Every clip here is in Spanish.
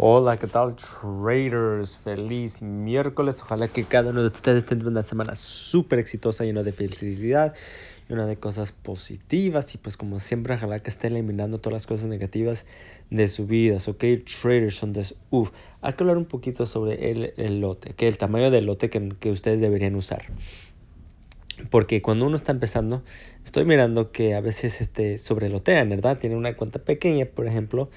Hola, ¿qué tal traders? Feliz miércoles. Ojalá que cada uno de ustedes tenga una semana súper exitosa, llena de felicidad, llena de cosas positivas y pues como siempre, ojalá que esté eliminando todas las cosas negativas de su vida. Ok, traders son de... Uf, hay que hablar un poquito sobre el, lote, que el tamaño del lote que, que ustedes deberían usar. Porque cuando uno está empezando, estoy mirando que a veces este, sobrelotean, ¿verdad? Tienen una cuenta pequeña, por ejemplo,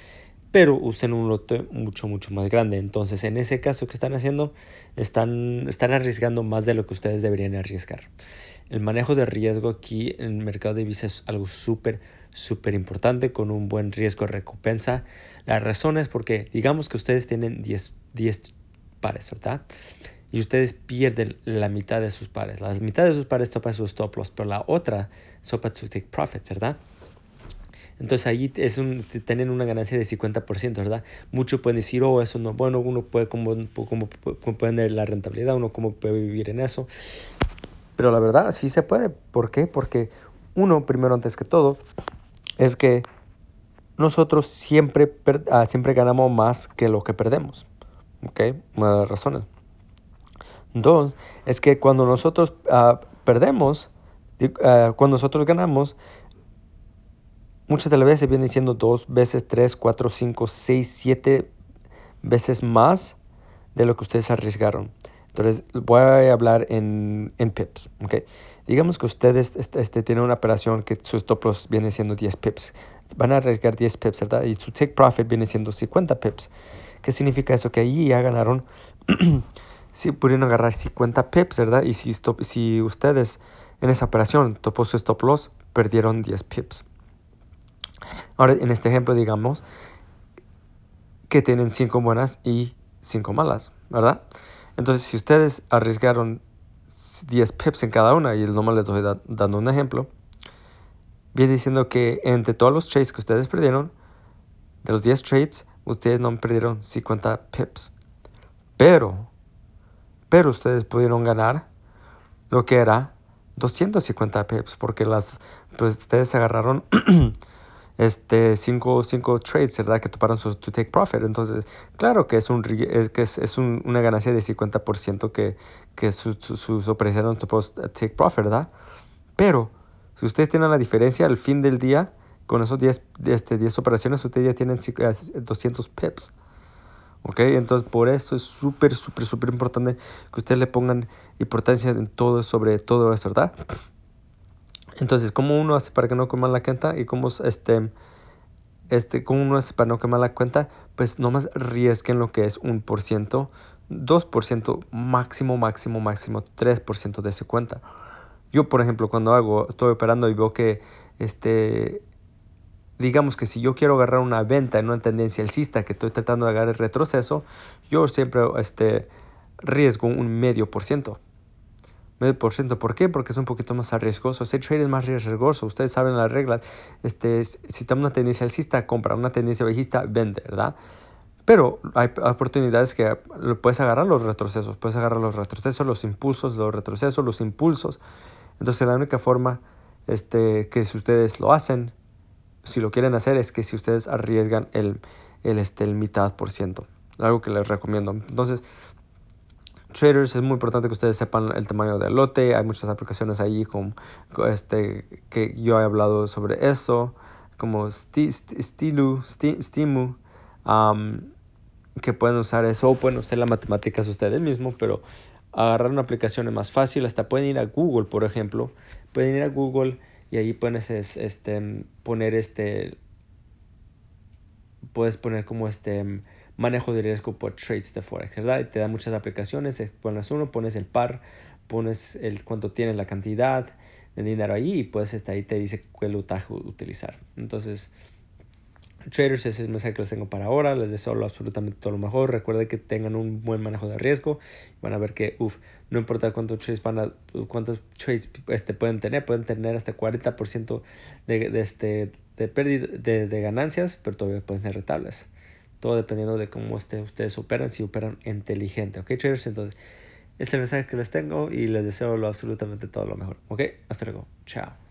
pero usen un lote mucho, mucho más grande. Entonces, en ese caso que están haciendo, están, están arriesgando más de lo que ustedes deberían arriesgar. El manejo de riesgo aquí en el mercado de divisas es algo súper, súper importante con un buen riesgo de recompensa. La razón es porque, digamos que ustedes tienen 10, 10 pares, ¿verdad? Y ustedes pierden la mitad de sus pares. La mitad de sus pares topa sus stop loss, pero la otra sopa su take profits, ¿verdad? Entonces ahí es un, tienen una ganancia de 50%, ¿verdad? Muchos pueden decir, oh, eso no, bueno, uno puede, como, como, puede la rentabilidad, uno cómo puede vivir en eso. Pero la verdad, sí se puede. ¿Por qué? Porque uno, primero antes que todo, es que nosotros siempre, ah, siempre ganamos más que lo que perdemos. ¿Ok? Una de las razones. Dos, es que cuando nosotros uh, perdemos, uh, cuando nosotros ganamos, Muchas de las veces vienen siendo dos veces, tres, cuatro, cinco, seis, siete veces más de lo que ustedes arriesgaron. Entonces, voy a hablar en, en pips. ¿okay? Digamos que ustedes este, este, tienen una operación que sus stop loss viene siendo 10 pips. Van a arriesgar 10 pips, ¿verdad? Y su take profit viene siendo 50 pips. ¿Qué significa eso? Que ahí ya ganaron, si pudieron agarrar 50 pips, ¿verdad? Y si, si ustedes en esa operación topó su stop loss, perdieron 10 pips. Ahora, en este ejemplo, digamos que tienen 5 buenas y 5 malas, ¿verdad? Entonces, si ustedes arriesgaron 10 pips en cada una, y nomás les estoy dando un ejemplo, viene diciendo que entre todos los trades que ustedes perdieron, de los 10 trades, ustedes no perdieron 50 pips. Pero, pero ustedes pudieron ganar lo que era 250 pips, porque las, pues ustedes agarraron este, cinco, cinco trades, ¿verdad? Que toparon su to take profit. Entonces, claro que es, un, que es, es un, una ganancia de 50% que, que sus su, operaciones topó take profit, ¿verdad? Pero, si ustedes tienen la diferencia al fin del día, con esos 10, este, 10 operaciones, ustedes ya tienen 200 pips. ¿Ok? Entonces, por eso es súper, súper, súper importante que ustedes le pongan importancia en todo, sobre todo eso, ¿verdad? Entonces, ¿cómo uno hace para que no quema la cuenta? Y cómo este, este, ¿cómo uno hace para no quemar la cuenta? Pues nomás riesguen lo que es un por ciento, 2%, máximo, máximo, máximo, 3% de esa cuenta. Yo, por ejemplo, cuando hago, estoy operando y veo que, este, digamos que si yo quiero agarrar una venta en una tendencia alcista que estoy tratando de agarrar el retroceso, yo siempre, este, riesgo un medio por ciento medio por ciento. ¿Por qué? Porque es un poquito más arriesgoso. Ese trade es más riesgoso. Ustedes saben las reglas. Este, si toma una tendencia alcista, compra. Una tendencia bajista, vende, ¿verdad? Pero hay oportunidades que puedes agarrar los retrocesos. Puedes agarrar los retrocesos, los impulsos, los retrocesos, los impulsos. Entonces la única forma este, que si ustedes lo hacen, si lo quieren hacer, es que si ustedes arriesgan el, el, este, el mitad por ciento. Algo que les recomiendo. Entonces, traders es muy importante que ustedes sepan el tamaño del lote. Hay muchas aplicaciones ahí con, este, que yo he hablado sobre eso, como Stilu, Stimu, que pueden usar eso o pueden usar las matemáticas ustedes mismos, pero agarrar una aplicación es más fácil. Hasta pueden ir a Google, por ejemplo. Pueden ir a Google y ahí pueden este, poner este, puedes poner como este manejo de riesgo por trades de Forex, ¿verdad? Te da muchas aplicaciones, eh, pones uno, pones el par, pones el cuánto tiene la cantidad de dinero ahí y pues está ahí te dice qué lutaje utilizar. Entonces, traders, ese es el mensaje que les tengo para ahora. Les deseo absolutamente todo lo mejor. Recuerden que tengan un buen manejo de riesgo. Van a ver que, uff, no importa cuántos trades, van a, cuántos trades este, pueden tener, pueden tener hasta 40% de, de, este, de pérdida de, ganancias, pero todavía pueden ser rentables. Todo dependiendo de cómo ustedes operan, si operan inteligente. ¿Ok, traders? Entonces, este es el mensaje que les tengo y les deseo lo, absolutamente todo lo mejor. ¿Ok? Hasta luego. Chao.